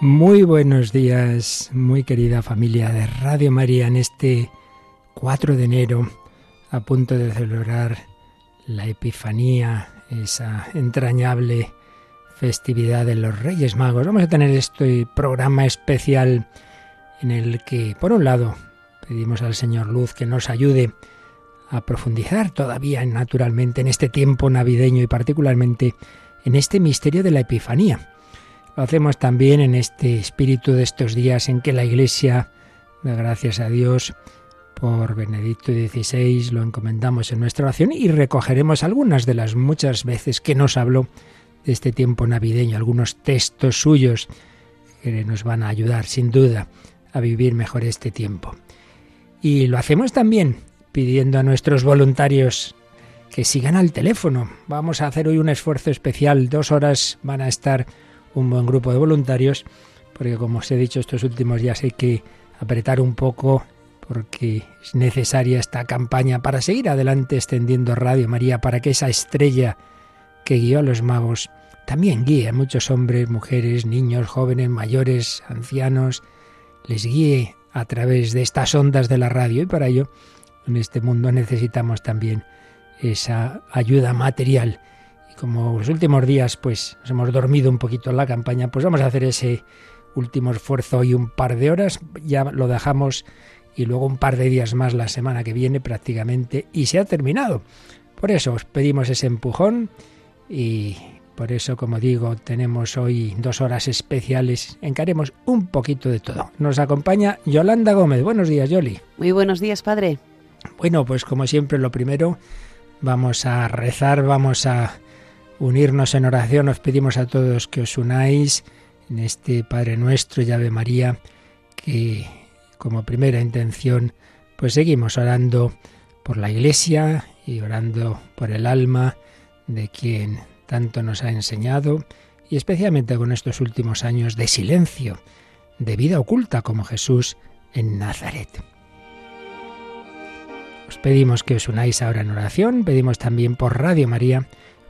Muy buenos días, muy querida familia de Radio María, en este 4 de enero, a punto de celebrar la Epifanía, esa entrañable festividad de los Reyes Magos. Vamos a tener este programa especial en el que, por un lado, pedimos al Señor Luz que nos ayude a profundizar todavía naturalmente en este tiempo navideño y particularmente en este misterio de la Epifanía lo hacemos también en este espíritu de estos días en que la Iglesia da gracias a Dios por Benedicto XVI, lo encomendamos en nuestra oración y recogeremos algunas de las muchas veces que nos habló de este tiempo navideño, algunos textos suyos que nos van a ayudar sin duda a vivir mejor este tiempo. Y lo hacemos también pidiendo a nuestros voluntarios que sigan al teléfono. Vamos a hacer hoy un esfuerzo especial, dos horas van a estar un buen grupo de voluntarios, porque como os he dicho estos últimos días hay que apretar un poco porque es necesaria esta campaña para seguir adelante extendiendo Radio María, para que esa estrella que guió a los magos también guíe a muchos hombres, mujeres, niños, jóvenes, mayores, ancianos, les guíe a través de estas ondas de la radio. Y para ello en este mundo necesitamos también esa ayuda material como los últimos días pues nos hemos dormido un poquito en la campaña, pues vamos a hacer ese último esfuerzo hoy un par de horas, ya lo dejamos y luego un par de días más la semana que viene prácticamente y se ha terminado. Por eso os pedimos ese empujón y por eso, como digo, tenemos hoy dos horas especiales. Encaremos un poquito de todo. Nos acompaña Yolanda Gómez. Buenos días, Yoli. Muy buenos días, padre. Bueno, pues como siempre, lo primero, vamos a rezar, vamos a unirnos en oración. Os pedimos a todos que os unáis en este Padre Nuestro y Ave María, que como primera intención, pues seguimos orando por la Iglesia y orando por el alma de quien tanto nos ha enseñado y especialmente con estos últimos años de silencio, de vida oculta como Jesús en Nazaret. Os pedimos que os unáis ahora en oración, pedimos también por Radio María,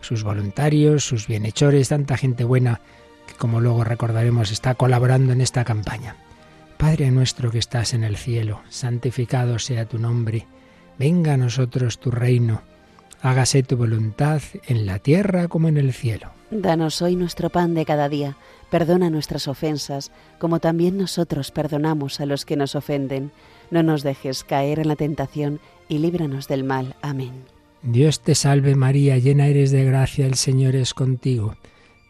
sus voluntarios, sus bienhechores, tanta gente buena que como luego recordaremos está colaborando en esta campaña. Padre nuestro que estás en el cielo, santificado sea tu nombre, venga a nosotros tu reino hágase tu voluntad en la tierra como en el cielo. Danos hoy nuestro pan de cada día, perdona nuestras ofensas, como también nosotros perdonamos a los que nos ofenden. No nos dejes caer en la tentación y líbranos del mal. Amén. Dios te salve María, llena eres de gracia, el Señor es contigo.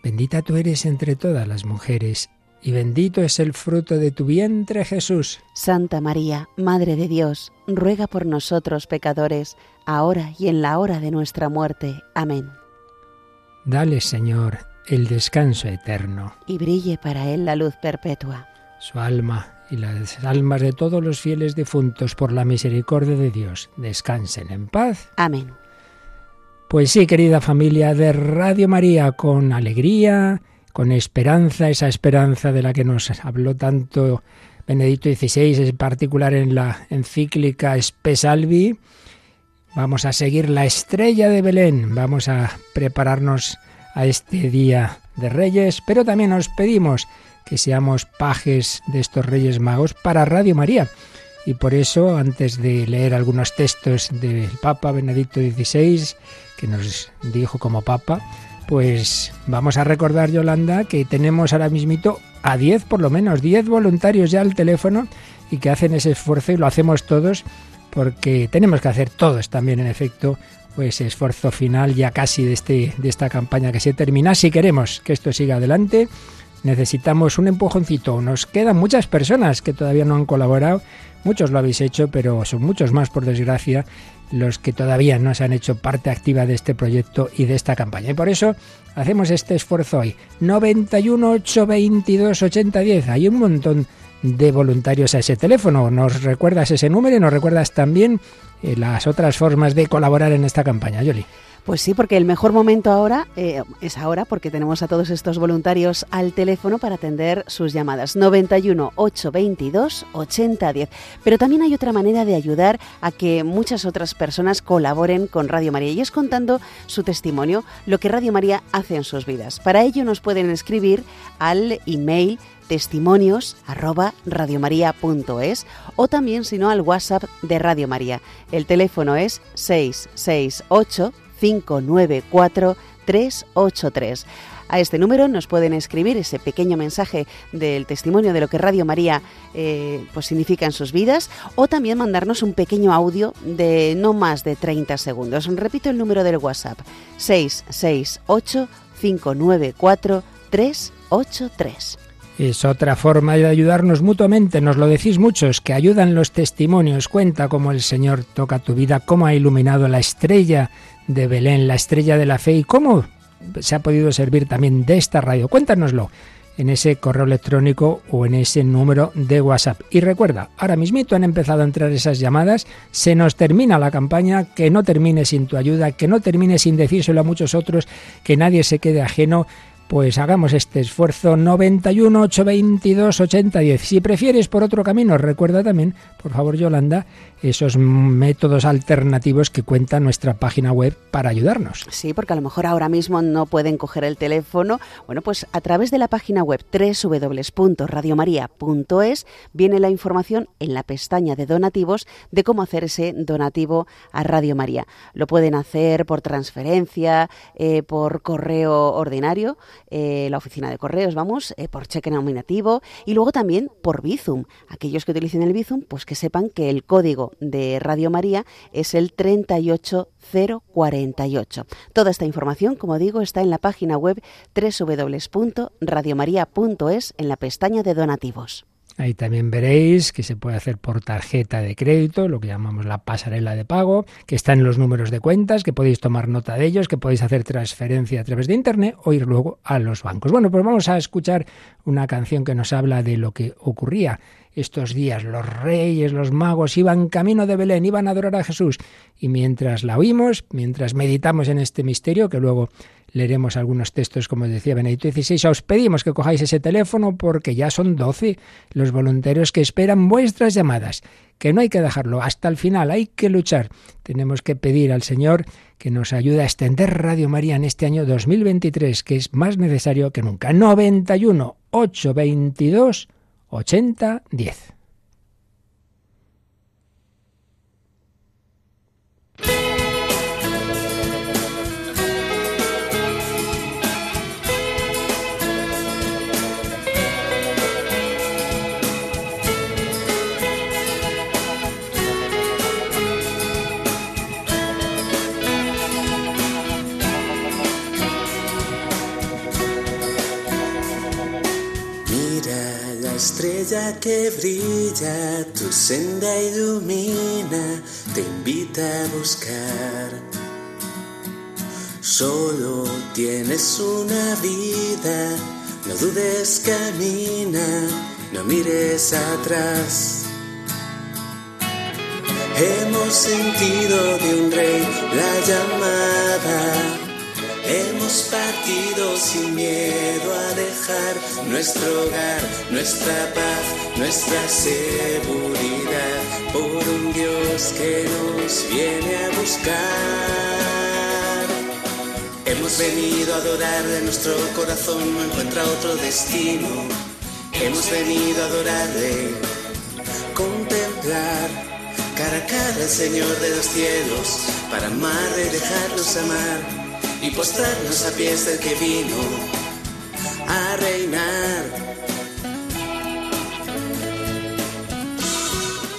Bendita tú eres entre todas las mujeres y bendito es el fruto de tu vientre Jesús. Santa María, Madre de Dios, ruega por nosotros pecadores, ahora y en la hora de nuestra muerte. Amén. Dale, Señor, el descanso eterno. Y brille para él la luz perpetua. Su alma y las almas de todos los fieles difuntos por la misericordia de Dios descansen en paz. Amén. Pues sí, querida familia de Radio María, con alegría, con esperanza, esa esperanza de la que nos habló tanto Benedicto XVI, en particular en la encíclica Spesalvi. Vamos a seguir la estrella de Belén, vamos a prepararnos a este día de Reyes, pero también nos pedimos que seamos pajes de estos Reyes Magos para Radio María. Y por eso, antes de leer algunos textos del Papa Benedicto XVI, que nos dijo como Papa, pues vamos a recordar, Yolanda, que tenemos ahora mismito a 10 por lo menos, 10 voluntarios ya al teléfono y que hacen ese esfuerzo y lo hacemos todos porque tenemos que hacer todos también, en efecto, pues esfuerzo final ya casi de, este, de esta campaña que se termina. Si queremos que esto siga adelante, necesitamos un empujoncito. Nos quedan muchas personas que todavía no han colaborado. Muchos lo habéis hecho, pero son muchos más, por desgracia, los que todavía no se han hecho parte activa de este proyecto y de esta campaña. Y por eso hacemos este esfuerzo hoy. 91 822 8010. Hay un montón de voluntarios a ese teléfono. Nos recuerdas ese número y nos recuerdas también eh, las otras formas de colaborar en esta campaña, Yoli. Pues sí, porque el mejor momento ahora eh, es ahora, porque tenemos a todos estos voluntarios al teléfono para atender sus llamadas. 91 822 8010. Pero también hay otra manera de ayudar a que muchas otras personas colaboren con Radio María y es contando su testimonio, lo que Radio María hace en sus vidas. Para ello nos pueden escribir al email testimonios o también si no al WhatsApp de Radio María. El teléfono es 668 594 383. A este número nos pueden escribir ese pequeño mensaje del testimonio de lo que Radio María eh, pues significa en sus vidas o también mandarnos un pequeño audio de no más de 30 segundos. Repito el número del WhatsApp 668 594 383. Es otra forma de ayudarnos mutuamente, nos lo decís muchos, que ayudan los testimonios, cuenta cómo el Señor toca tu vida, cómo ha iluminado la estrella de Belén, la estrella de la fe y cómo se ha podido servir también de esta radio. Cuéntanoslo en ese correo electrónico o en ese número de WhatsApp. Y recuerda, ahora mismito han empezado a entrar esas llamadas, se nos termina la campaña, que no termine sin tu ayuda, que no termine sin decírselo a muchos otros, que nadie se quede ajeno pues hagamos este esfuerzo 91 822 8010. Si prefieres por otro camino, recuerda también, por favor Yolanda, esos métodos alternativos que cuenta nuestra página web para ayudarnos. Sí, porque a lo mejor ahora mismo no pueden coger el teléfono. Bueno, pues a través de la página web www.radiomaria.es viene la información en la pestaña de donativos de cómo hacer ese donativo a Radio María. Lo pueden hacer por transferencia, eh, por correo ordinario eh, la oficina de correos, vamos, eh, por cheque nominativo y luego también por Bizum. Aquellos que utilicen el Bizum, pues que sepan que el código de Radio María es el 38048. Toda esta información, como digo, está en la página web www.radiomaria.es en la pestaña de donativos. Ahí también veréis que se puede hacer por tarjeta de crédito, lo que llamamos la pasarela de pago, que está en los números de cuentas, que podéis tomar nota de ellos, que podéis hacer transferencia a través de Internet o ir luego a los bancos. Bueno, pues vamos a escuchar una canción que nos habla de lo que ocurría estos días. Los reyes, los magos iban camino de Belén, iban a adorar a Jesús. Y mientras la oímos, mientras meditamos en este misterio, que luego leeremos algunos textos, como decía Benedicto XVI. Os pedimos que cojáis ese teléfono porque ya son 12 los voluntarios que esperan vuestras llamadas, que no hay que dejarlo hasta el final, hay que luchar. Tenemos que pedir al Señor que nos ayude a extender Radio María en este año 2023, que es más necesario que nunca. 91 822 80 10. Estrella que brilla, tu senda ilumina, te invita a buscar. Solo tienes una vida, no dudes, camina, no mires atrás. Hemos sentido de un rey la llamada Hemos partido sin miedo a dejar nuestro hogar, nuestra paz, nuestra seguridad por un Dios que nos viene a buscar. Hemos venido a adorar de nuestro corazón, no encuentra otro destino. Hemos venido a adorarle, contemplar cara a cara al Señor de los cielos, para amar y dejarnos amar y postrarnos a pies del que vino a reinar.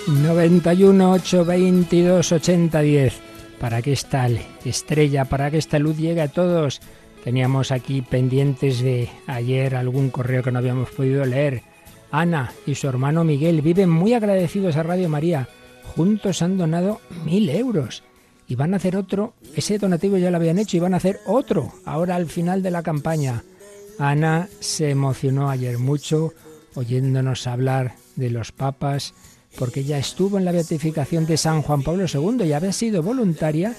91 822 8010 para que esta estrella, para que esta luz llegue a todos. Teníamos aquí pendientes de ayer algún correo que no habíamos podido leer. Ana y su hermano Miguel viven muy agradecidos a Radio María. Juntos han donado mil euros y van a hacer otro, ese donativo ya lo habían hecho y van a hacer otro, ahora al final de la campaña. Ana se emocionó ayer mucho oyéndonos hablar de los papas, porque ella estuvo en la beatificación de San Juan Pablo II y había sido voluntaria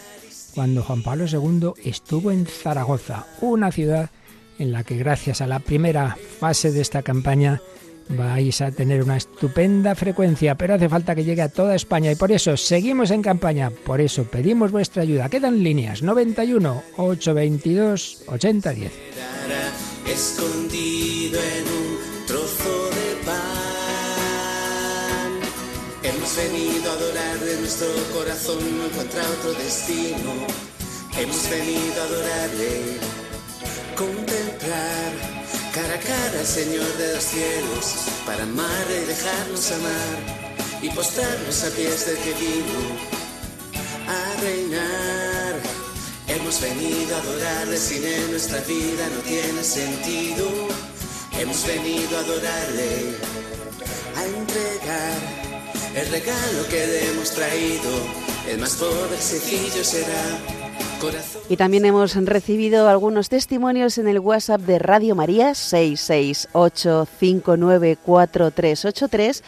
cuando Juan Pablo II estuvo en Zaragoza, una ciudad en la que gracias a la primera fase de esta campaña vais a tener una estupenda frecuencia, pero hace falta que llegue a toda España y por eso seguimos en campaña, por eso pedimos vuestra ayuda. Quedan líneas 91 822 8010. Escondido en un trozo de pan. Hemos venido a adorar de nuestro corazón, no encuentra otro destino. Hemos venido a adorarle, contemplar cara a cara, Señor de los cielos, para amar y dejarnos amar y postrarnos a pies del que vino a reinar. Hemos venido a adorarle, sin él nuestra vida no tiene sentido. Hemos venido a adorarle, a entregar el regalo que le hemos traído. El más pobre sencillo será y también hemos recibido algunos testimonios en el WhatsApp de Radio María 668594383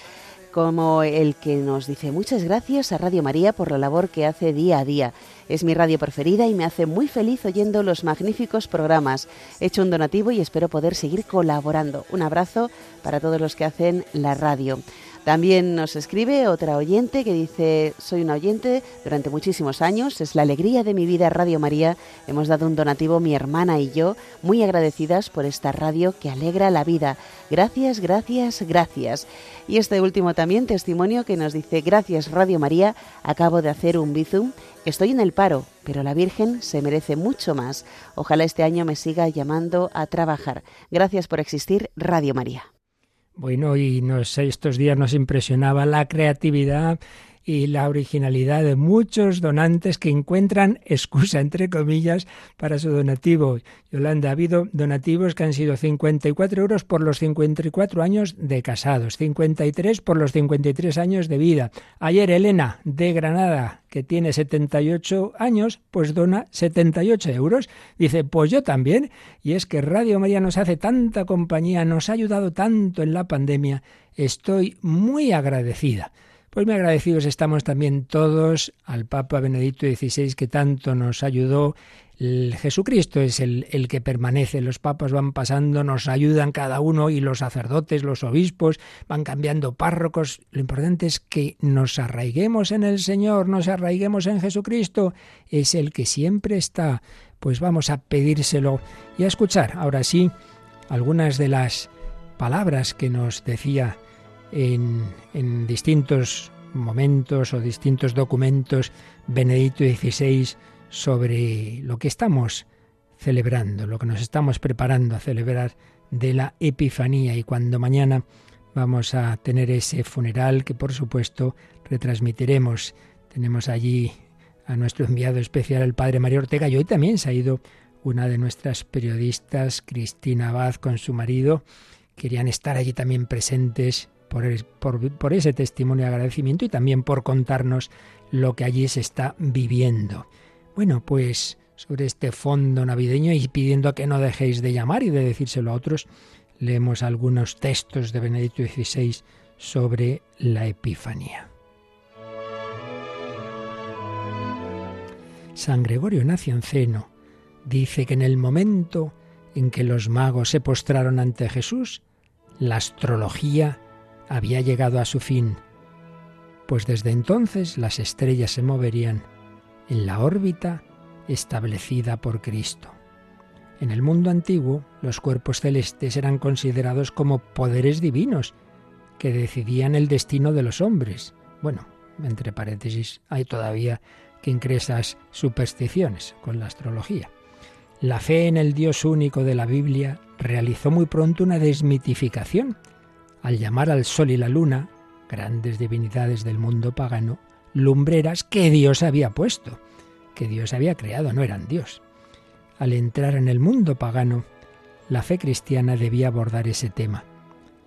como el que nos dice muchas gracias a Radio María por la labor que hace día a día. Es mi radio preferida y me hace muy feliz oyendo los magníficos programas. He hecho un donativo y espero poder seguir colaborando. Un abrazo para todos los que hacen la radio. También nos escribe otra oyente que dice, soy una oyente durante muchísimos años, es la alegría de mi vida Radio María. Hemos dado un donativo mi hermana y yo, muy agradecidas por esta radio que alegra la vida. Gracias, gracias, gracias. Y este último también testimonio que nos dice, gracias Radio María, acabo de hacer un bizum, estoy en el paro, pero la Virgen se merece mucho más. Ojalá este año me siga llamando a trabajar. Gracias por existir Radio María. Bueno, y estos días nos impresionaba la creatividad y la originalidad de muchos donantes que encuentran excusa, entre comillas, para su donativo. Yolanda, ha habido donativos que han sido 54 euros por los 54 años de casados, 53 por los 53 años de vida. Ayer Elena, de Granada, que tiene 78 años, pues dona 78 euros. Dice, pues yo también. Y es que Radio María nos hace tanta compañía, nos ha ayudado tanto en la pandemia. Estoy muy agradecida. Pues muy agradecidos estamos también todos al Papa Benedicto XVI que tanto nos ayudó. El Jesucristo es el, el, que permanece, los papas van pasando, nos ayudan cada uno y los sacerdotes, los obispos van cambiando párrocos. Lo importante es que nos arraiguemos en el Señor, nos arraiguemos en Jesucristo, es el que siempre está. Pues vamos a pedírselo y a escuchar ahora sí algunas de las palabras que nos decía en, distintos momentos o distintos documentos Benedicto XVI sobre lo que estamos celebrando, lo que nos estamos preparando a celebrar de la Epifanía y cuando mañana vamos a tener ese funeral que por supuesto retransmitiremos. Tenemos allí a nuestro enviado especial, el padre Mario Ortega, y hoy también se ha ido una de nuestras periodistas, Cristina Abad, con su marido. Querían estar allí también presentes por, ese testimonio de agradecimiento y también por contarnos lo que allí se está viviendo. Bueno, pues sobre este fondo navideño y pidiendo que no dejéis de llamar y de decírselo a otros, leemos algunos textos de Benedicto XVI sobre la Epifanía. San Gregorio Nacianceno dice que en el momento en que los magos se postraron ante Jesús, la astrología había llegado a su fin, pues desde entonces las estrellas se moverían en la órbita establecida por Cristo. En el mundo antiguo, los cuerpos celestes eran considerados como poderes divinos que decidían el destino de los hombres. Bueno, entre paréntesis, hay todavía quien cree supersticiones con la astrología. La fe en el Dios único de la Biblia realizó muy pronto una desmitificación al llamar al sol y la luna, grandes divinidades del mundo pagano, lumbreras que Dios había puesto, que Dios había creado, no eran Dios. Al entrar en el mundo pagano, la fe cristiana debía abordar ese tema.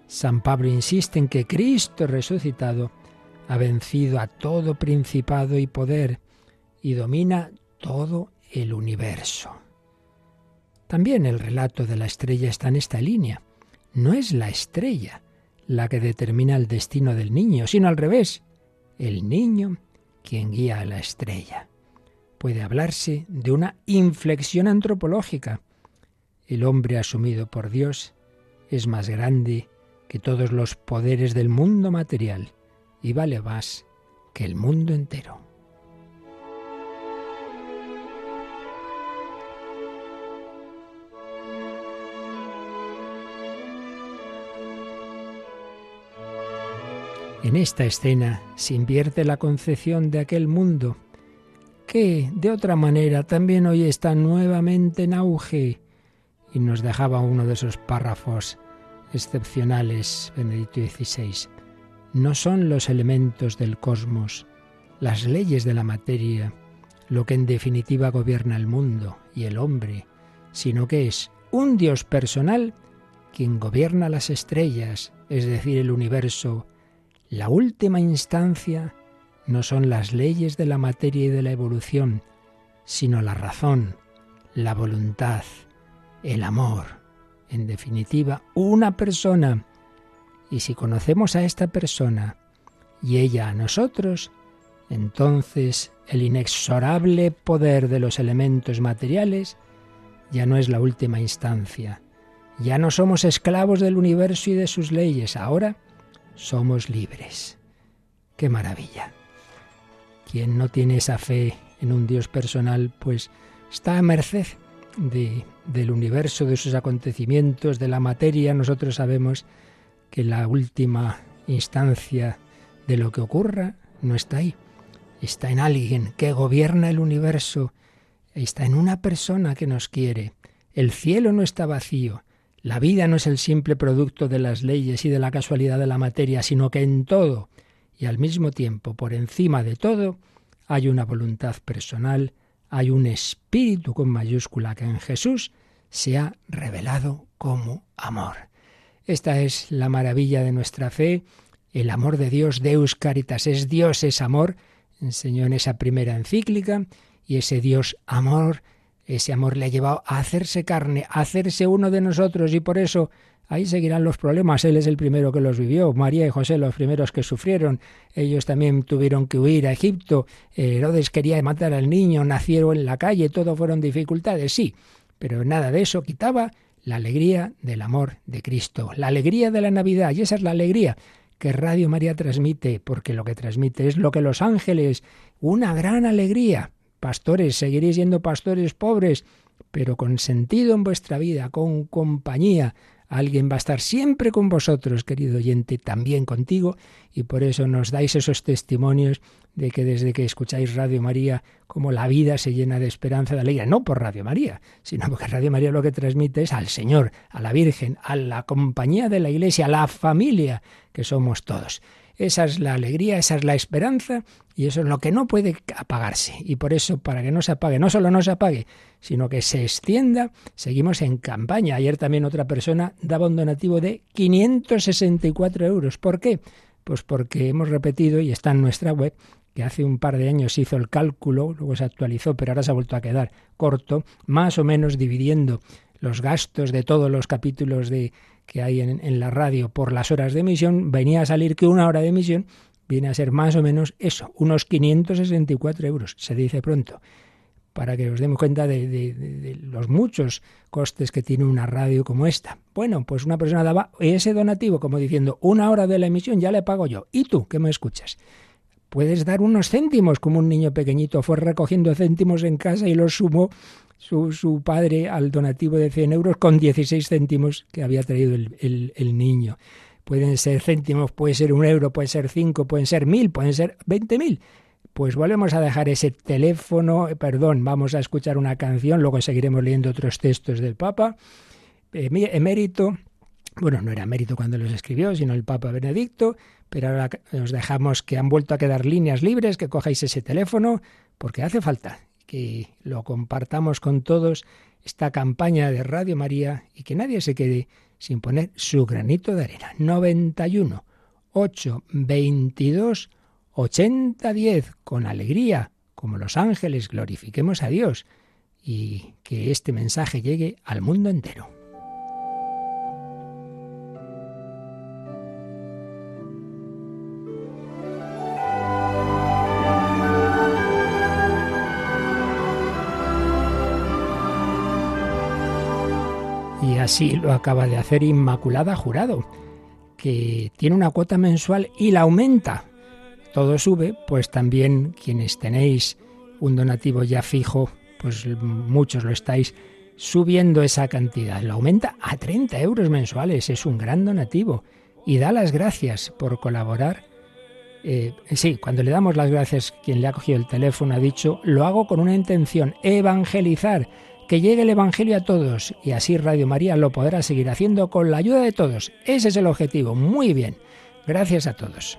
San Pablo insiste en que Cristo resucitado ha vencido a todo principado y poder y domina todo el universo. También el relato de la estrella está en esta línea. No es la estrella la que determina el destino del niño, sino al revés, el niño quien guía a la estrella. Puede hablarse de una inflexión antropológica. El hombre asumido por Dios es más grande que todos los poderes del mundo material y vale más que el mundo entero. En esta escena se invierte la concepción de aquel mundo que, de otra manera, también hoy está nuevamente en auge. Y nos dejaba uno de esos párrafos excepcionales, Benedicto XVI. No son los elementos del cosmos, las leyes de la materia, lo que en definitiva gobierna el mundo y el hombre, sino que es un Dios personal quien gobierna las estrellas, es decir, el universo, la última instancia no son las leyes de la materia y de la evolución, sino la razón, la voluntad, el amor. En definitiva, una persona. Y si conocemos a esta persona y ella a nosotros, entonces el inexorable poder de los elementos materiales ya no es la última instancia. Ya no somos esclavos del universo y de sus leyes. Ahora somos libres. ¡Qué maravilla! Quien no tiene esa fe en un Dios personal, pues está a merced de, del universo, de sus acontecimientos, de la materia. Nosotros sabemos que la última instancia de lo que ocurra no está ahí. Está en alguien que gobierna el universo. Está en una persona que nos quiere. El cielo no está vacío. La vida no es el simple producto de las leyes y de la casualidad de la materia, sino que en todo y al mismo tiempo, por encima de todo, hay una voluntad personal, hay un espíritu con mayúscula que en Jesús se ha revelado como amor. Esta es la maravilla de nuestra fe, el amor de Dios, Deus Caritas, es Dios, es amor, enseñó en esa primera encíclica, y ese Dios amor, ese amor le ha llevado a hacerse carne, a hacerse uno de nosotros, y por eso Ahí seguirán los problemas. Él es el primero que los vivió. María y José los primeros que sufrieron. Ellos también tuvieron que huir a Egipto. Herodes quería matar al niño. Nacieron en la calle. Todo fueron dificultades. Sí, pero nada de eso quitaba la alegría del amor de Cristo. La alegría de la Navidad. Y esa es la alegría que Radio María transmite, porque lo que transmite es lo que los ángeles, una gran alegría. Pastores, seguiréis siendo pastores pobres, pero con sentido en vuestra vida, con compañía, Alguien va a estar siempre con vosotros, querido oyente, también contigo, y por eso nos dais esos testimonios de que desde que escucháis Radio María, como la vida se llena de esperanza, de alegría, no por Radio María, sino porque Radio María lo que transmite es al Señor, a la Virgen, a la compañía de la Iglesia, a la familia que somos todos. Esa es la alegría, esa es la esperanza y eso es lo que no puede apagarse. Y por eso, para que no se apague, no solo no se apague, sino que se extienda, seguimos en campaña. Ayer también otra persona daba un donativo de 564 euros. ¿Por qué? Pues porque hemos repetido y está en nuestra web que hace un par de años se hizo el cálculo, luego se actualizó, pero ahora se ha vuelto a quedar corto, más o menos dividiendo los gastos de todos los capítulos de que hay en, la radio por las horas de emisión, venía a salir que una hora de emisión viene a ser más o menos eso, unos 564 euros, se dice pronto, para que os demos cuenta de, de, los muchos costes que tiene una radio como esta. Bueno, pues una persona daba ese donativo como diciendo, una hora de la emisión ya le pago yo. ¿Y tú qué me escuchas? Puedes dar unos céntimos, como un niño pequeñito fue recogiendo céntimos en casa y los sumó su, padre al donativo de 100 euros con 16 céntimos que había traído el, niño. Pueden ser céntimos, puede ser un euro, puede ser cinco, pueden ser mil, pueden ser veinte mil. Pues volvemos a dejar ese teléfono, eh, perdón, vamos a escuchar una canción, luego seguiremos leyendo otros textos del Papa. Eh, emérito, bueno, no era emérito cuando los escribió, sino el Papa Benedicto, pero ahora os dejamos que han vuelto a quedar líneas libres, que cojáis ese teléfono, porque hace falta que lo compartamos con todos esta campaña de Radio María y que nadie se quede sin poner su granito de arena. 91 8 22 80 10 con alegría, como los ángeles, glorifiquemos a Dios y que este mensaje llegue al mundo entero. Así lo acaba de hacer Inmaculada Jurado, que tiene una cuota mensual y la aumenta. Todo sube, pues también quienes tenéis un donativo ya fijo, pues muchos lo estáis subiendo esa cantidad. Lo aumenta a 30 euros mensuales, es un gran donativo. Y da las gracias por colaborar. Eh, sí, cuando le damos las gracias, quien le ha cogido el teléfono ha dicho, lo hago con una intención, evangelizar que llegue el Evangelio a todos y así Radio María lo podrá seguir haciendo con la ayuda de todos. Ese es el objetivo. Muy bien. Gracias a todos.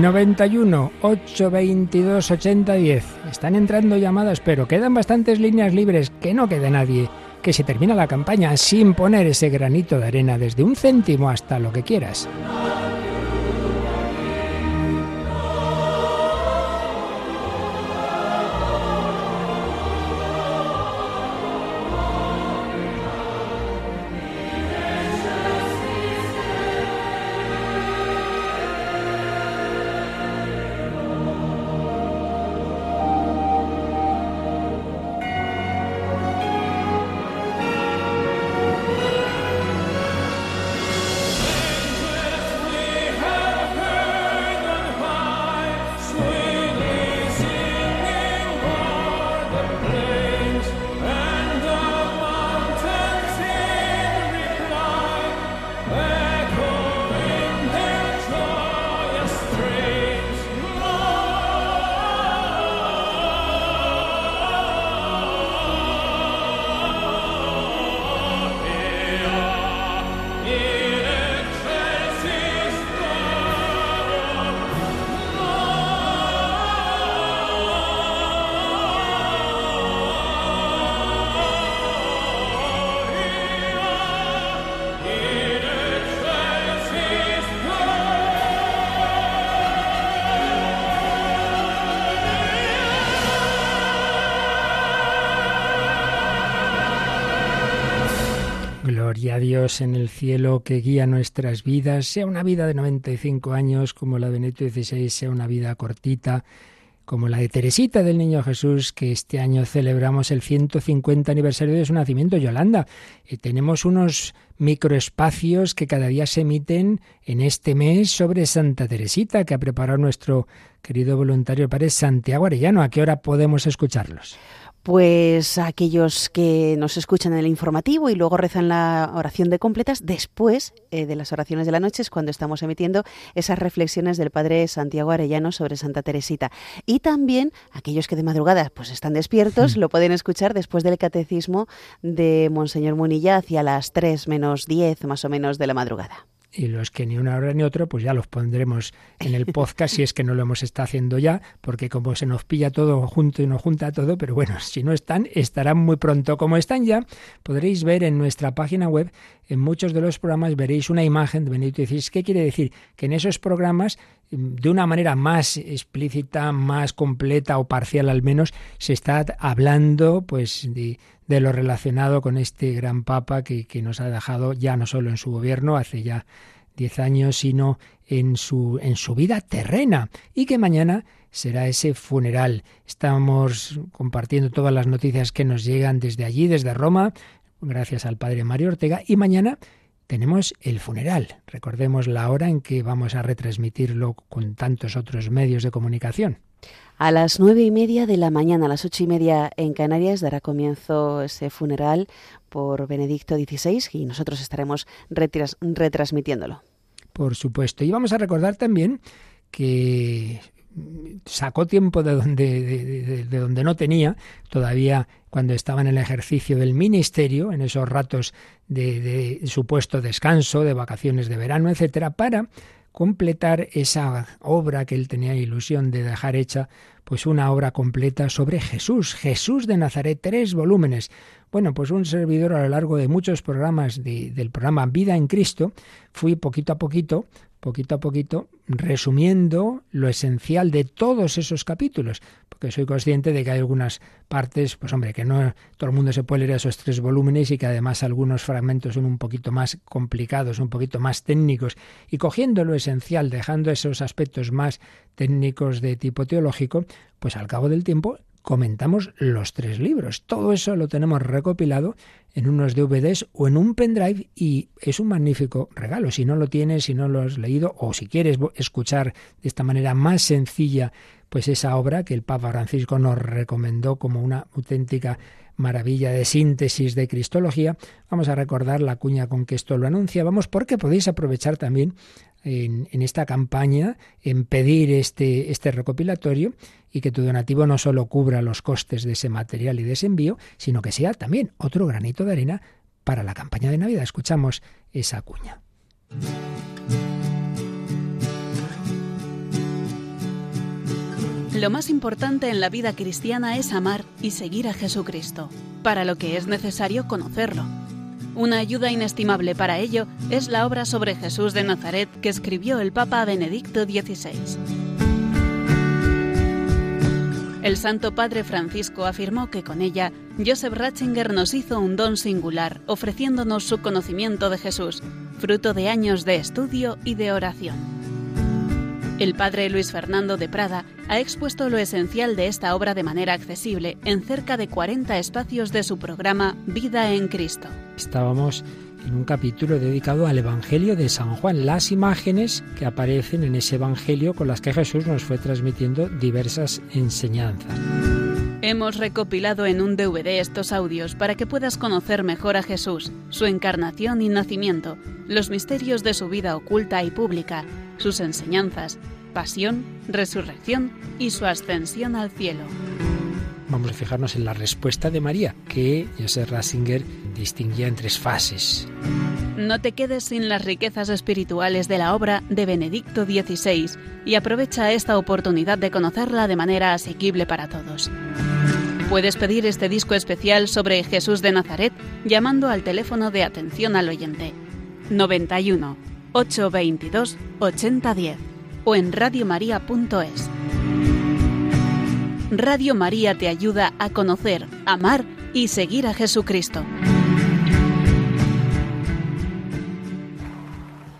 91 822 8010. Están entrando llamadas, pero quedan bastantes líneas libres. Que no quede nadie. Que se termina la campaña sin poner ese granito de arena desde un céntimo hasta lo que quieras. Dios en el cielo que guía nuestras vidas, sea una vida de 95 años como la de Benito XVI, sea una vida cortita como la de Teresita del Niño Jesús, que este año celebramos el 150 aniversario de su nacimiento, Yolanda. Y tenemos unos microespacios que cada día se emiten en este mes sobre Santa Teresita, que ha preparado nuestro querido voluntario padre Santiago Arellano. ¿A qué hora podemos escucharlos? Pues aquellos que nos escuchan en el informativo y luego rezan la oración de completas, después eh, de las oraciones de la noche es cuando estamos emitiendo esas reflexiones del Padre Santiago Arellano sobre Santa Teresita. Y también aquellos que de madrugada pues están despiertos, lo pueden escuchar después del catecismo de Monseñor Munilla hacia las 3 menos 10 más o menos de la madrugada y los que ni una hora ni otra, pues ya los pondremos en el podcast si es que no lo hemos estado haciendo ya, porque como se nos pilla todo junto y nos junta todo, pero bueno, si no están, estarán muy pronto. Como están ya, podréis ver en nuestra página web, en muchos de los programas veréis una imagen de Benito y decís, ¿qué quiere decir? Que en esos programas, de una manera más explícita, más completa o parcial al menos, se está hablando pues de, de lo relacionado con este gran papa que, que, nos ha dejado ya no solo en su gobierno hace ya diez años, sino en su, en su vida terrena y que mañana será ese funeral. Estamos compartiendo todas las noticias que nos llegan desde allí, desde Roma, gracias al padre Mario Ortega, y mañana tenemos el funeral. Recordemos la hora en que vamos a retransmitirlo con tantos otros medios de comunicación. A las nueve y media de la mañana, a las ocho y media en Canarias, dará comienzo ese funeral por Benedicto XVI y nosotros estaremos retransmitiéndolo. Por supuesto. Y vamos a recordar también que sacó tiempo de donde, de, donde no tenía, todavía cuando estaba en el ejercicio del ministerio, en esos ratos de, de supuesto descanso, de vacaciones de verano, etcétera, para completar esa obra que él tenía ilusión de dejar hecha, pues una obra completa sobre Jesús, Jesús de Nazaret, tres volúmenes. Bueno, pues un servidor a lo largo de muchos programas del programa Vida en Cristo, fui poquito a poquito poquito a poquito, resumiendo lo esencial de todos esos capítulos, porque soy consciente de que hay algunas partes, pues hombre, que no todo el mundo se puede leer esos tres volúmenes y que además algunos fragmentos son un poquito más complicados, un poquito más técnicos, y cogiendo lo esencial, dejando esos aspectos más técnicos de tipo teológico, pues al cabo del tiempo comentamos los tres libros. Todo eso lo tenemos recopilado en unos DVDs o en un pendrive y es un magnífico regalo. Si no lo tienes, si no lo has leído o si quieres escuchar de esta manera más sencilla pues esa obra que el Papa Francisco nos recomendó como una auténtica maravilla de síntesis de Cristología, vamos a recordar la cuña con que esto lo anuncia. Vamos porque podéis aprovechar también en, esta campaña, en pedir este, este recopilatorio y que tu donativo no solo cubra los costes de ese material y de ese envío, sino que sea también otro granito de arena para la campaña de Navidad. Escuchamos esa cuña. Lo más importante en la vida cristiana es amar y seguir a Jesucristo, para lo que es necesario conocerlo. Una ayuda inestimable para ello es la obra sobre Jesús de Nazaret que escribió el Papa Benedicto XVI. El Santo Padre Francisco afirmó que con ella Joseph Ratzinger nos hizo un don singular, ofreciéndonos su conocimiento de Jesús, fruto de años de estudio y de oración. El padre Luis Fernando de Prada ha expuesto lo esencial de esta obra de manera accesible en cerca de 40 espacios de su programa Vida en Cristo. Estábamos en un capítulo dedicado al Evangelio de San Juan, las imágenes que aparecen en ese Evangelio con las que Jesús nos fue transmitiendo diversas enseñanzas. Hemos recopilado en un DVD estos audios para que puedas conocer mejor a Jesús, su encarnación y nacimiento, los misterios de su vida oculta y pública, sus enseñanzas, pasión, resurrección y su ascensión al cielo. Vamos a fijarnos en la respuesta de María, que Joseph Ratzinger distinguía en tres fases. No te quedes sin las riquezas espirituales de la obra de Benedicto XVI y aprovecha esta oportunidad de conocerla de manera asequible para todos. Puedes pedir este disco especial sobre Jesús de Nazaret llamando al teléfono de atención al oyente 91 822 8010 o en radiomaria.es. Radio María te ayuda a conocer, amar y seguir a Jesucristo.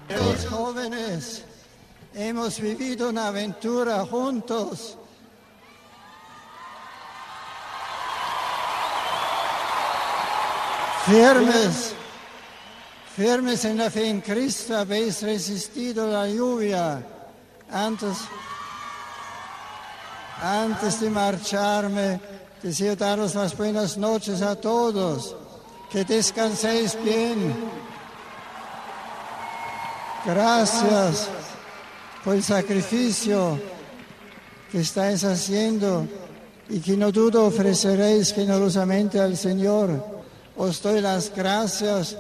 Los jóvenes hemos vivido una aventura juntos. Firmes, firmes en la fe en Cristo, habéis resistido la lluvia antes, antes de marcharme. Deseo daros las buenas noches a todos. Que descanséis bien. Gracias por el sacrificio que estáis haciendo y que no dudo ofreceréis generosamente al Señor. Os doy las gracias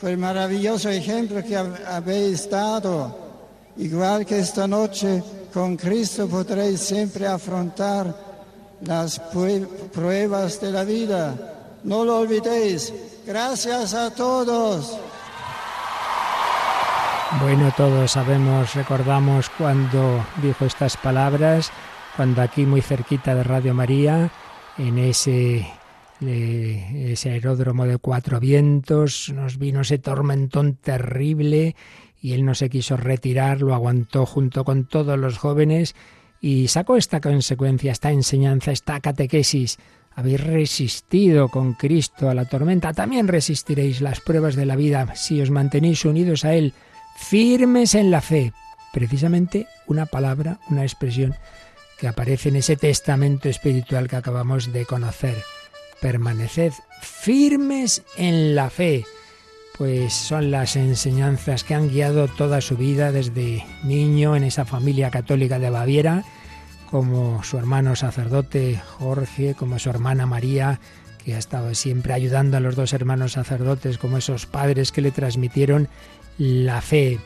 por el maravilloso ejemplo que habéis dado. Igual que esta noche, con Cristo podréis siempre afrontar las pruebas de la vida. No lo olvidéis. Gracias a todos. Bueno, todos sabemos, recordamos cuando dijo estas palabras, cuando aquí muy cerquita de Radio María, en ese, ese aeródromo de cuatro vientos, nos vino ese tormentón terrible y él no se quiso retirar, lo aguantó junto con todos los jóvenes y sacó esta consecuencia, esta enseñanza, esta catequesis. Habéis resistido con Cristo a la tormenta, también resistiréis las pruebas de la vida si os mantenéis unidos a Él firmes en la fe. Precisamente una palabra, una expresión que aparece en ese testamento espiritual que acabamos de conocer. Permaneced firmes en la fe. Pues son las enseñanzas que han guiado toda su vida desde niño en esa familia católica de Baviera, como su hermano sacerdote Jorge, como su hermana María, que ha estado siempre ayudando a los dos hermanos sacerdotes, como esos padres que le transmitieron la fe.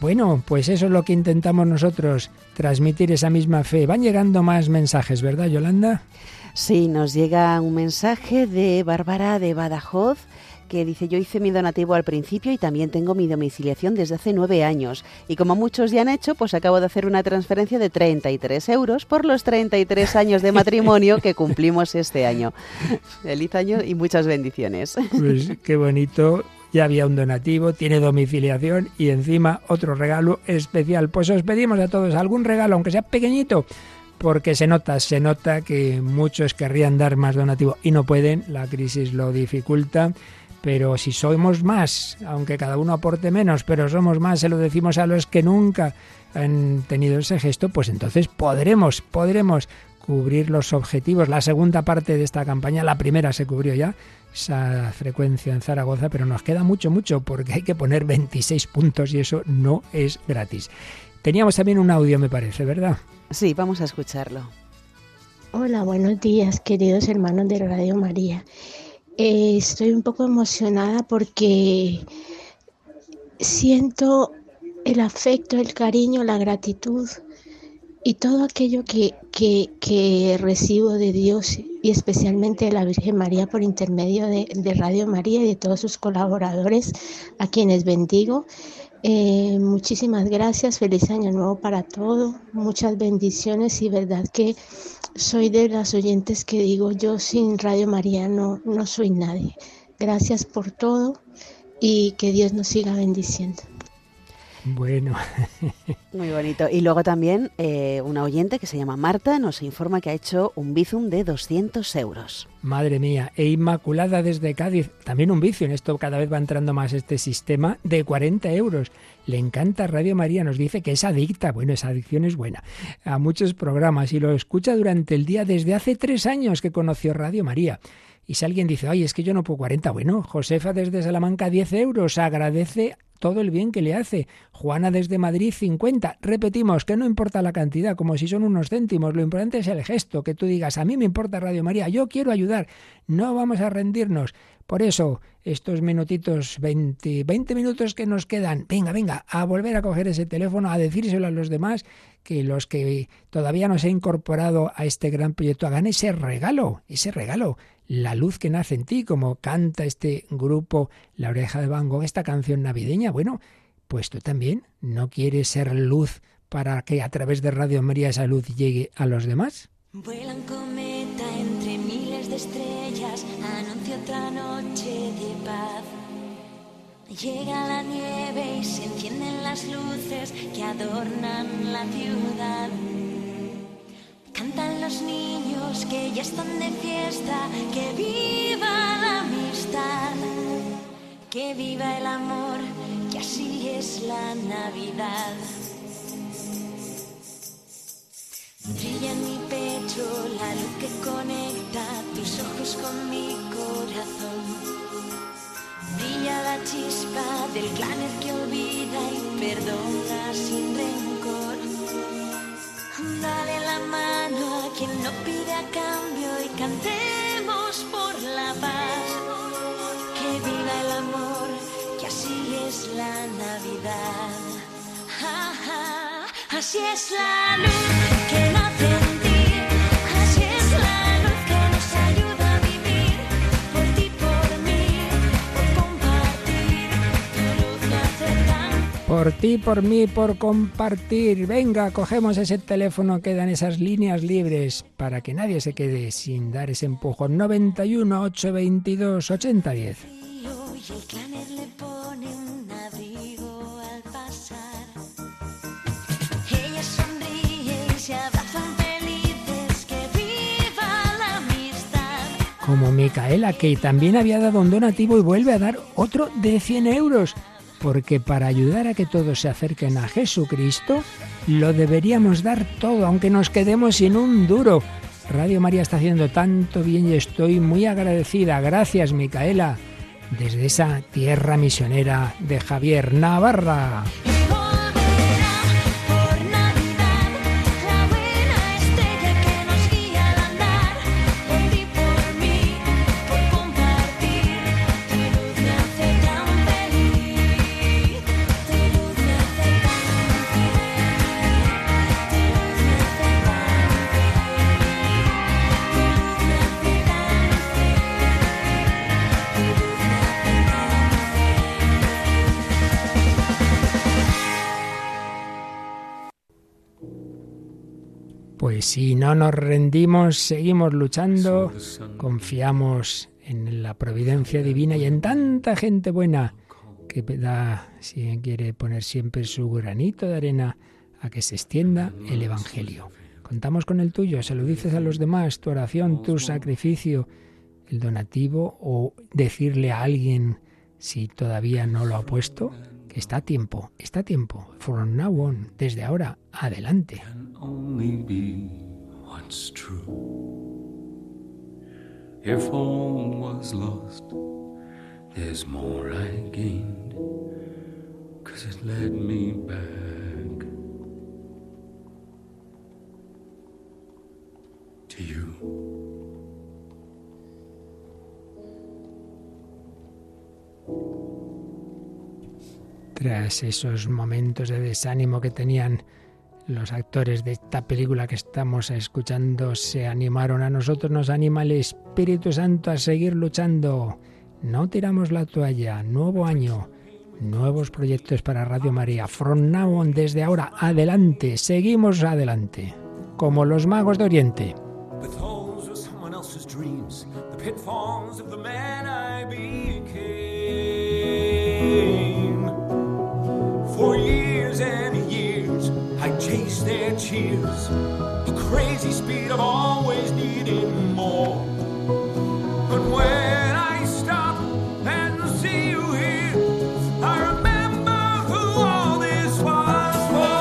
Bueno, pues eso es lo que intentamos nosotros, transmitir esa misma fe. Van llegando más mensajes, ¿verdad, Yolanda? Sí, nos llega un mensaje de Bárbara de Badajoz que dice yo hice mi donativo al principio y también tengo mi domiciliación desde hace nueve años. Y como muchos ya han hecho, pues acabo de hacer una transferencia de 33 euros por los 33 años de matrimonio que cumplimos este año. Feliz año y muchas bendiciones. Pues qué bonito ya había un donativo, tiene domiciliación y encima otro regalo especial. Pues os pedimos a todos algún regalo, aunque sea pequeñito, porque se nota, se nota que muchos querrían dar más donativo y no pueden, la crisis lo dificulta. Pero si somos más, aunque cada uno aporte menos, pero somos más, se lo decimos a los que nunca han tenido ese gesto, pues entonces podremos, podremos cubrir los objetivos. La segunda parte de esta campaña, la primera se cubrió ya, esa frecuencia en Zaragoza, pero nos queda mucho, mucho, porque hay que poner 26 puntos y eso no es gratis. Teníamos también un audio, me parece, ¿verdad? Sí, vamos a escucharlo. Hola, buenos días, queridos hermanos de Radio María. Eh, estoy un poco emocionada porque siento el afecto, el cariño, la gratitud y todo aquello que, que, recibo de Dios y especialmente de la Virgen María por intermedio de, Radio María y de todos sus colaboradores, a quienes bendigo. Eh, muchísimas gracias, feliz año nuevo para todos, muchas bendiciones y verdad que soy de las oyentes que digo yo sin Radio María no, no soy nadie. Gracias por todo y que Dios nos siga bendiciendo. Bueno. Muy bonito. Y luego también eh, una oyente que se llama Marta nos informa que ha hecho un bizum de 200 euros. Madre mía. E Inmaculada desde Cádiz, también un. En esto cada vez va entrando más este sistema de 40 euros. Le encanta Radio María, nos dice que es adicta. Bueno, esa adicción es buena. A muchos programas y lo escucha durante el día desde hace tres años que conoció Radio María. Y si alguien dice, ay, es que yo no puedo 40, bueno, Josefa desde Salamanca 10 euros, agradece todo el bien que le hace. Juana desde Madrid 50. Repetimos que no importa la cantidad, como si son unos céntimos, lo importante es el gesto, que tú digas, a mí me importa Radio María, yo quiero ayudar, no vamos a rendirnos. Por eso, estos minutitos, 20, 20 minutos que nos quedan, venga, venga, a volver a coger ese teléfono, a decírselo a los demás, que los que todavía no se han incorporado a este gran proyecto hagan ese regalo, ese regalo la luz que nace en ti, como canta este grupo La oreja de Van Gogh, esta canción navideña. Bueno, pues tú también no quieres ser luz para que a través de Radio María esa luz llegue a los demás. Vuelan cometa entre miles de estrellas, otra noche de paz. Llega la nieve y se encienden las luces que adornan la ciudad. Cantan los niños que ya están de fiesta, que viva la amistad, que viva el amor, que así es la Navidad. Brilla en mi pecho la luz que conecta tus ojos con mi corazón. Brilla la chispa del claner que olvida y perdona sin rencor. Dale la mano a quien no pide a cambio y cantemos por la paz. Que viva el amor, que así es la Navidad. así es la luz que nace por ti, por mí, por compartir. Venga, cogemos ese teléfono, quedan esas líneas libres para que nadie se quede sin dar ese empujón. 91 822 8010. Y el claner le pone un abrigo al pasar. Ella sonríe y se abrazan felices. Que viva la amistad. Como Micaela, que también había dado un donativo y vuelve a dar otro de 100 euros. Porque para ayudar a que todos se acerquen a Jesucristo, lo deberíamos dar todo, aunque nos quedemos sin un duro. Radio María está haciendo tanto bien y estoy muy agradecida. Gracias, Micaela, desde esa tierra misionera de Javier Navarra. Pues si no nos rendimos, seguimos luchando, confiamos en la providencia divina y en tanta gente buena que da, si quiere poner siempre su granito de arena a que se extienda el Evangelio. Contamos con el tuyo, se lo dices a los demás, tu oración, tu sacrificio, el donativo o decirle a alguien si todavía no lo ha puesto, está a tiempo, está a tiempo. From now on, desde ahora, adelante. Can only be what's true. If all was lost, there's more I gained, cause it led me back to you. Tras esos momentos de desánimo que tenían los actores de esta película que estamos escuchando se animaron a nosotros, nos anima el Espíritu Santo a seguir luchando. No tiramos la toalla, nuevo año, nuevos proyectos para Radio María. From desde ahora, adelante, seguimos adelante, como los magos de Oriente. Their cheers. A crazy speed of always needing more. But when I stop and see you here, I remember who all this was for.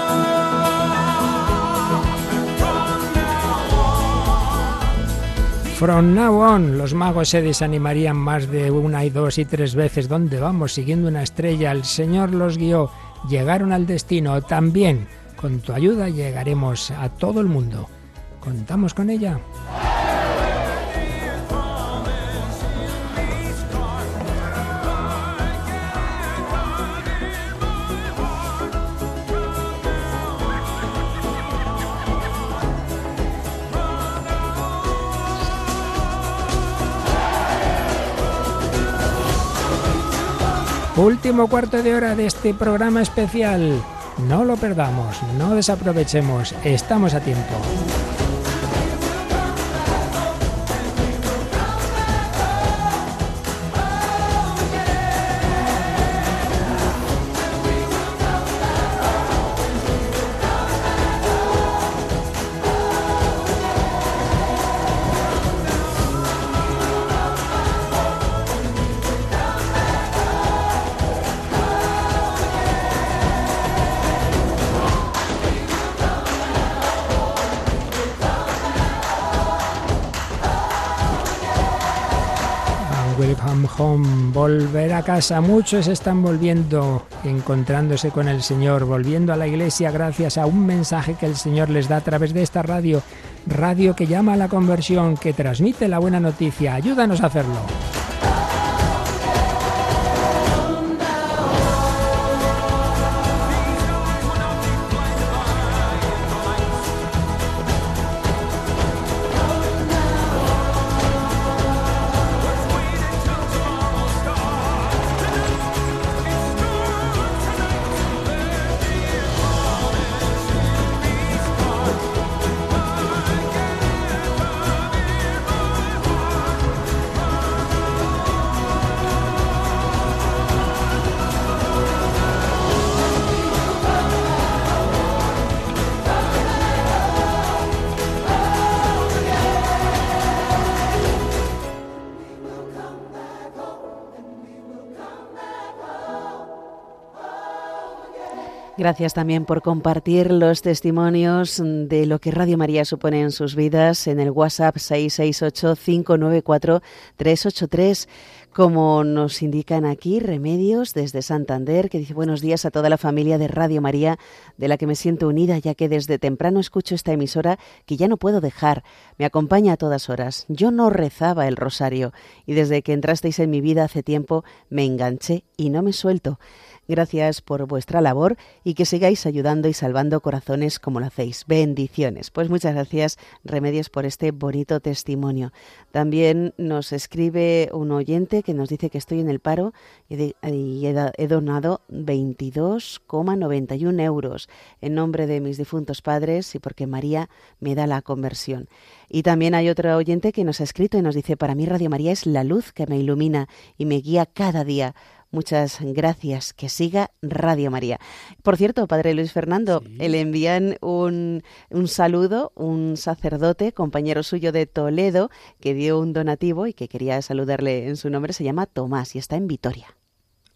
From now on, los magos se desanimarían más de una y dos y tres veces. ¿Dónde vamos? Siguiendo una estrella. El Señor los guió. Llegaron al destino. También con tu ayuda llegaremos a todo el mundo. ¿Contamos con ella? Último cuarto de hora de este programa especial. No lo perdamos, no desaprovechemos, estamos a tiempo. Casa. Muchos están volviendo, encontrándose con el Señor, volviendo a la iglesia gracias a un mensaje que el Señor les da a través de esta radio, radio que llama a la conversión, que transmite la buena noticia. Ayúdanos a hacerlo. Gracias también por compartir los testimonios de lo que Radio María supone en sus vidas en el WhatsApp 668-594-383. Como nos indican aquí, Remedios desde Santander, que dice buenos días a toda la familia de Radio María, de la que me siento unida, ya que desde temprano escucho esta emisora que ya no puedo dejar. Me acompaña a todas horas. Yo no rezaba el rosario y desde que entrasteis en mi vida hace tiempo me enganché y no me suelto. Gracias por vuestra labor y que sigáis ayudando y salvando corazones como lo hacéis. Bendiciones. Pues muchas gracias, Remedios, por este bonito testimonio. También nos escribe un oyente que nos dice que estoy en el paro y, he donado 22,91 euros en nombre de mis difuntos padres y porque María me da la conversión. Y también hay otro oyente que nos ha escrito y nos dice, para mí Radio María es la luz que me ilumina y me guía cada día Muchas gracias. Que siga Radio María. Por cierto, Padre Luis Fernando, le envían un, un saludo, un sacerdote, compañero suyo de Toledo, que dio un donativo y que quería saludarle en su nombre. Se llama Tomás y está en Vitoria.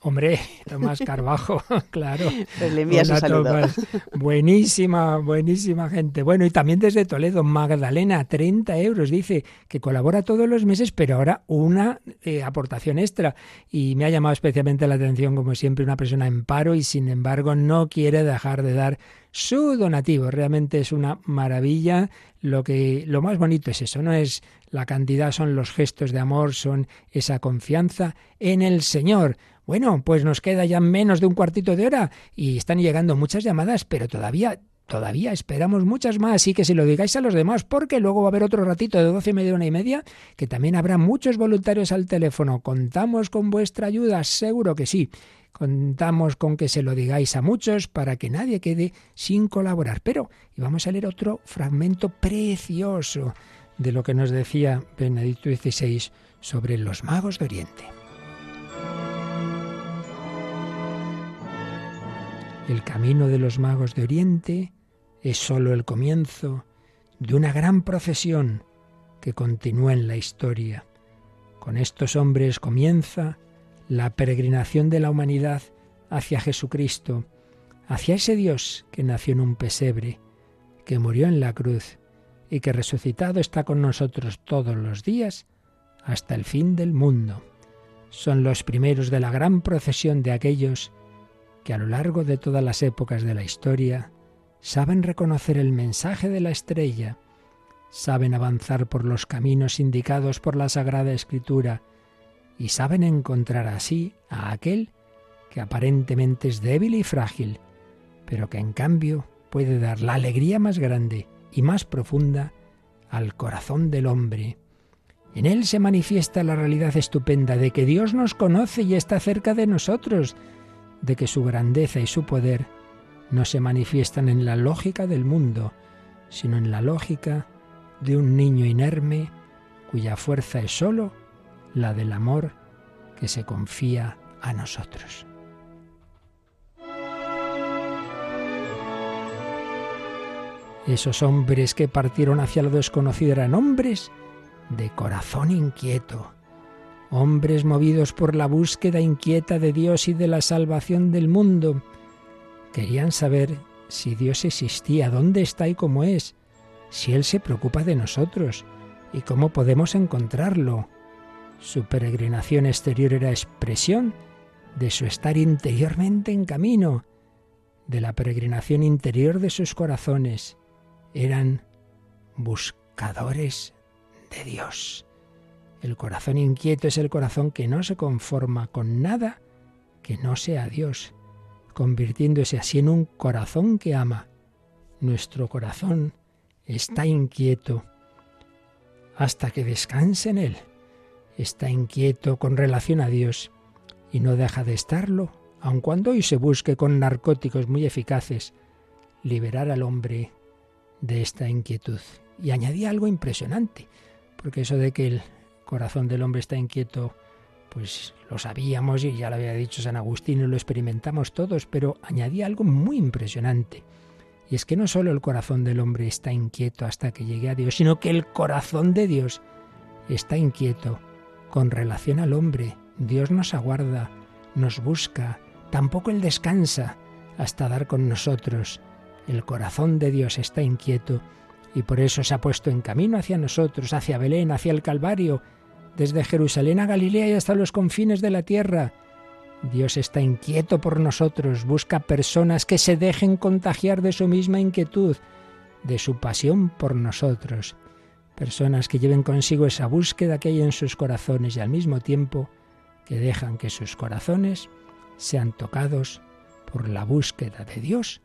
Hombre, Tomás Carbajo, claro. Pues le envías un saludo. Buenísima, buenísima gente. Bueno, y también desde Toledo, Magdalena, 30 euros, dice que colabora todos los meses, pero ahora una eh, aportación extra. Y me ha llamado especialmente la atención, como siempre, una persona en paro y sin embargo no quiere dejar de dar su donativo. Realmente es una maravilla. Lo que lo más bonito es eso, no es la cantidad, son los gestos de amor, son esa confianza en el Señor. Bueno, pues nos queda ya menos de un cuartito de hora y están llegando muchas llamadas, pero todavía todavía esperamos muchas más y que si lo digáis a los demás, porque luego va a haber otro ratito de doce y media, una y media, que también habrá muchos voluntarios al teléfono. Contamos con vuestra ayuda, seguro que sí. Contamos con que se lo digáis a muchos para que nadie quede sin colaborar. Pero, y vamos a leer otro fragmento precioso de lo que nos decía Benedicto XVI sobre los magos de Oriente. El camino de los magos de Oriente es sólo el comienzo de una gran procesión que continúa en la historia. Con estos hombres comienza la peregrinación de la humanidad hacia Jesucristo, hacia ese Dios que nació en un pesebre, que murió en la cruz y que resucitado está con nosotros todos los días hasta el fin del mundo. Son los primeros de la gran procesión de aquellos que a lo largo de todas las épocas de la historia saben reconocer el mensaje de la estrella, saben avanzar por los caminos indicados por la Sagrada Escritura y saben encontrar así a aquel que aparentemente es débil y frágil, pero que en cambio puede dar la alegría más grande y más profunda al corazón del hombre. En él se manifiesta la realidad estupenda de que Dios nos conoce y está cerca de nosotros, de que su grandeza y su poder no se manifiestan en la lógica del mundo, sino en la lógica de un niño inerme cuya fuerza es sólo la del amor que se confía a nosotros. Esos hombres que partieron hacia lo desconocido eran hombres de corazón inquieto, hombres movidos por la búsqueda inquieta de Dios y de la salvación del mundo, Querían saber si Dios existía, dónde está y cómo es, si Él se preocupa de nosotros y cómo podemos encontrarlo. Su peregrinación exterior era expresión de su estar interiormente en camino, de la peregrinación interior de sus corazones. Eran buscadores de Dios. El corazón inquieto es el corazón que no se conforma con nada que no sea Dios convirtiéndose así en un corazón que ama. Nuestro corazón está inquieto hasta que descanse en él. Está inquieto con relación a Dios y no deja de estarlo, aun cuando hoy se busque con narcóticos muy eficaces liberar al hombre de esta inquietud. Y añadí algo impresionante, porque eso de que el corazón del hombre está inquieto pues lo sabíamos y ya lo había dicho San Agustín y lo experimentamos todos, pero añadí algo muy impresionante. Y es que no solo el corazón del hombre está inquieto hasta que llegue a Dios, sino que el corazón de Dios está inquieto con relación al hombre. Dios nos aguarda, nos busca, tampoco Él descansa hasta dar con nosotros. El corazón de Dios está inquieto y por eso se ha puesto en camino hacia nosotros, hacia Belén, hacia el Calvario, desde Jerusalén a Galilea y hasta los confines de la tierra. Dios está inquieto por nosotros, busca personas que se dejen contagiar de su misma inquietud, de su pasión por nosotros, personas que lleven consigo esa búsqueda que hay en sus corazones y al mismo tiempo que dejan que sus corazones sean tocados por la búsqueda de Dios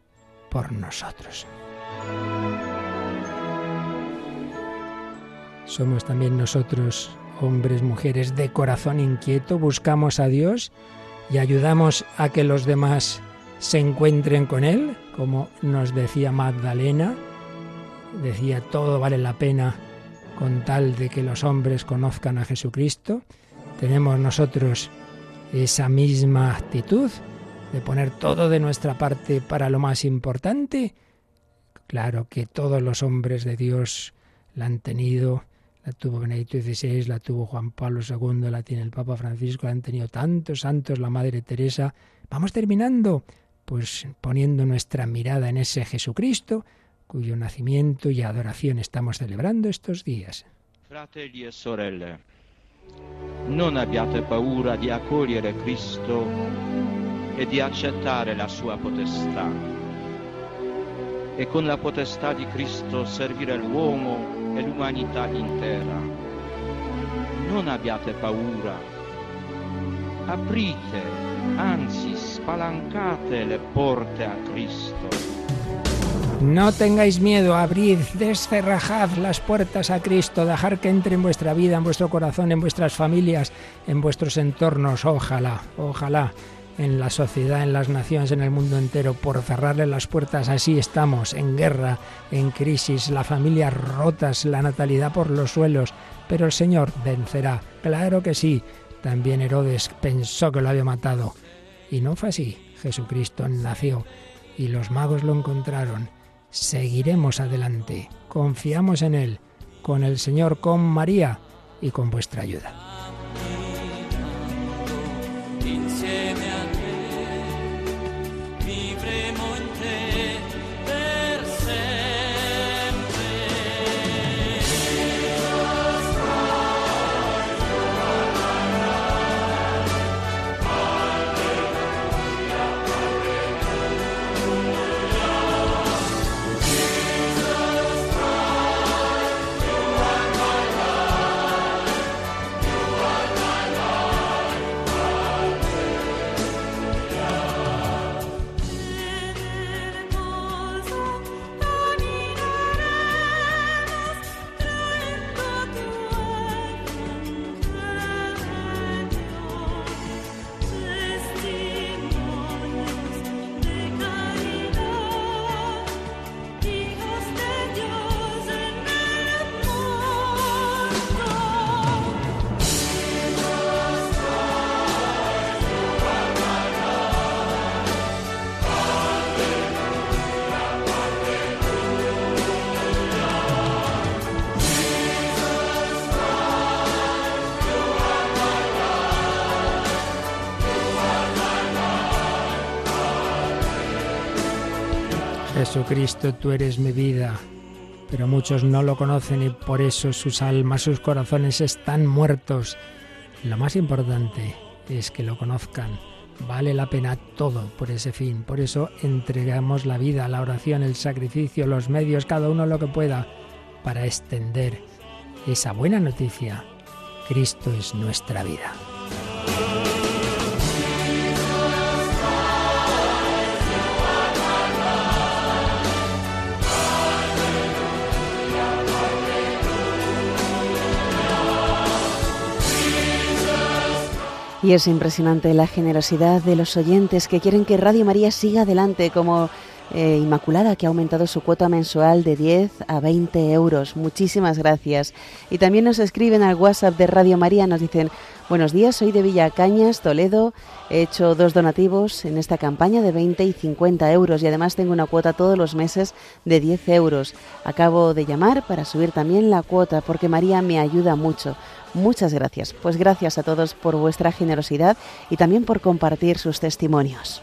por nosotros. Somos también nosotros hombres, mujeres de corazón inquieto, buscamos a Dios y ayudamos a que los demás se encuentren con Él, como nos decía Magdalena, decía todo vale la pena con tal de que los hombres conozcan a Jesucristo. Tenemos nosotros esa misma actitud de poner todo de nuestra parte para lo más importante. Claro que todos los hombres de Dios la han tenido la tuvo Benedicto XVI, la tuvo Juan Pablo II, la tiene el Papa Francisco, la han tenido tantos santos, la Madre Teresa. Vamos terminando, pues poniendo nuestra mirada en ese Jesucristo, cuyo nacimiento y adoración estamos celebrando estos días. Fratelli e sorelle, non abbiate paura di accogliere Cristo e di accettare la sua potestà. E con la potestà di Cristo servire l'uomo e l'umanità intera. Non abbiate paura, aprite, anzi spalancate le porte a Cristo. No tengáis miedo, abrid, descerrajad las puertas a Cristo, dejar que entre en vuestra vida, en vuestro corazón, en vuestras familias, en vuestros entornos. Ojalá, ojalá en la sociedad, en las naciones, en el mundo entero, por cerrarle las puertas. Así estamos, en guerra, en crisis, la familia rotas, la natalidad por los suelos. Pero el Señor vencerá. Claro que sí. También Herodes pensó que lo había matado. Y no fue así. Jesucristo nació y los magos lo encontraron seguiremos adelante. Confiamos en Él, con el Señor, con María y con vuestra ayuda. Jesucristo, tú eres mi vida. Pero muchos no lo conocen y por eso sus almas, sus corazones están muertos. Lo más importante es que lo conozcan. Vale la pena todo por ese fin. Por eso entregamos la vida, la oración, el sacrificio, los medios, cada uno lo que pueda, para extender esa buena noticia. Cristo es nuestra vida. Y es impresionante la generosidad de los oyentes que quieren que Radio María siga adelante como eh, Inmaculada, que ha aumentado su cuota mensual de 10 a 20 euros. Muchísimas gracias. Y también nos escriben al WhatsApp de Radio María, nos dicen, buenos días, soy de Villacañas, Toledo, he hecho dos donativos en esta campaña de 20 y 50 euros y además tengo una cuota todos los meses de 10 euros. Acabo de llamar para subir también la cuota porque María me ayuda mucho. Muchas gracias. Pues gracias a todos por vuestra generosidad y también por compartir sus testimonios.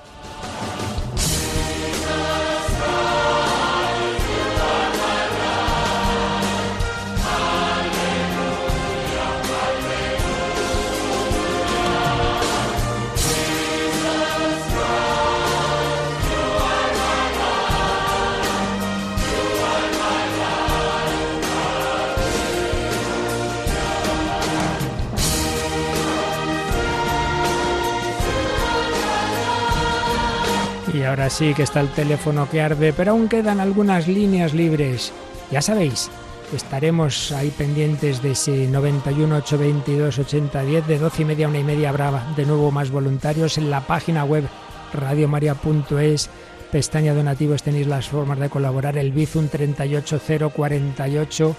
Ahora sí que está el teléfono que arde, pero aún quedan algunas líneas libres. Ya sabéis, estaremos ahí pendientes de ese 91 822 8010 de 12 y media a una y media habrá de nuevo más voluntarios en la página web radiomaria.es pestaña donativos tenéis las formas de colaborar el Bizum 38048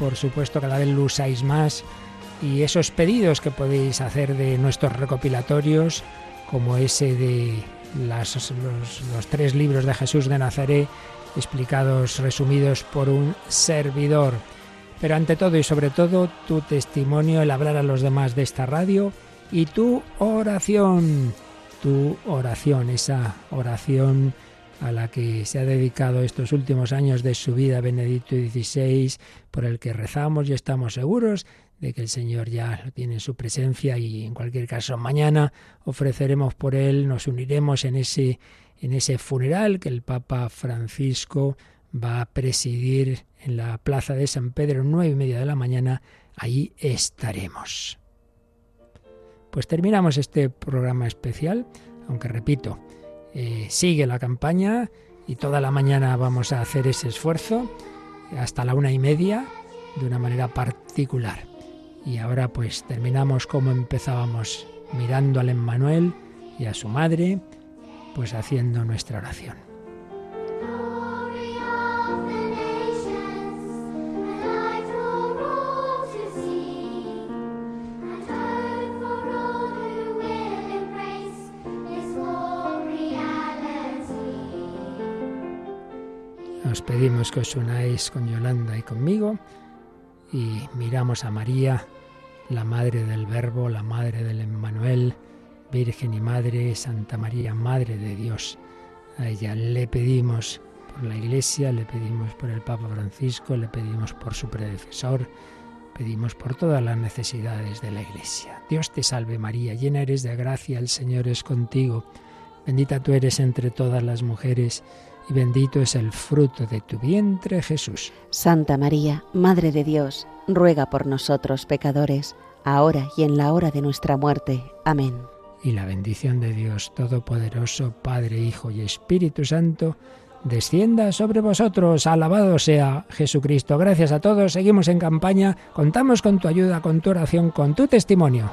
por supuesto cada vez lo usáis más. Y esos pedidos que podéis hacer de nuestros recopilatorios como ese de los, los, tres libros de Jesús de Nazaret explicados, resumidos por un servidor. Pero ante todo y sobre todo, tu testimonio, el hablar a los demás de esta radio y tu oración, tu oración, esa oración a la que se ha dedicado estos últimos años de su vida Benedicto XVI, por el que rezamos y estamos seguros de que el Señor ya lo tiene en su presencia y en cualquier caso mañana ofreceremos por él, nos uniremos en ese en ese funeral que el Papa Francisco va a presidir en la plaza de San Pedro, nueve y media de la mañana, ahí estaremos. Pues terminamos este programa especial, aunque repito, eh, sigue la campaña y toda la mañana vamos a hacer ese esfuerzo hasta la una y media de una manera particular. Y ahora pues terminamos como empezábamos, mirando al Emmanuel y a su madre, pues haciendo nuestra oración. Os pedimos que os unáis con Yolanda y conmigo y miramos a María, la Madre del Verbo, la Madre del Emmanuel, Virgen y Madre, Santa María, Madre de Dios. A ella le pedimos por la Iglesia, le pedimos por el Papa Francisco, le pedimos por su predecesor, pedimos por todas las necesidades de la Iglesia. Dios te salve María, llena eres de gracia, el Señor es contigo. Bendita tú eres entre todas las mujeres y bendito es el fruto de tu vientre Jesús. Santa María, Madre de Dios, ruega por nosotros pecadores, ahora y en la hora de nuestra muerte. Amén. Y la bendición de Dios Todopoderoso, Padre, Hijo y Espíritu Santo, descienda sobre vosotros. Alabado sea Jesucristo. Gracias a todos. Seguimos en campaña. Contamos con tu ayuda, con tu oración, con tu testimonio.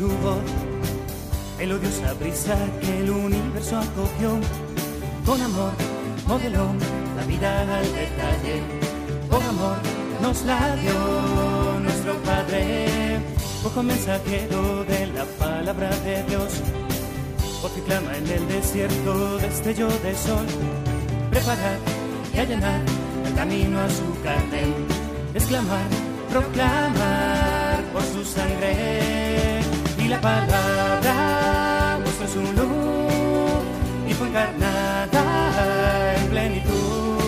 Su voz, melodiosa brisa que el universo acogió. Con amor modeló la vida al detalle, con amor nos la dio nuestro Padre. Ojo mensajero de la palabra de Dios, voz que clama en el desierto, destello de sol. Preparar y allanar el camino a su carne, exclamar, proclamar por su sangre. La palabra mostró su luz y fue encarnada en plenitud.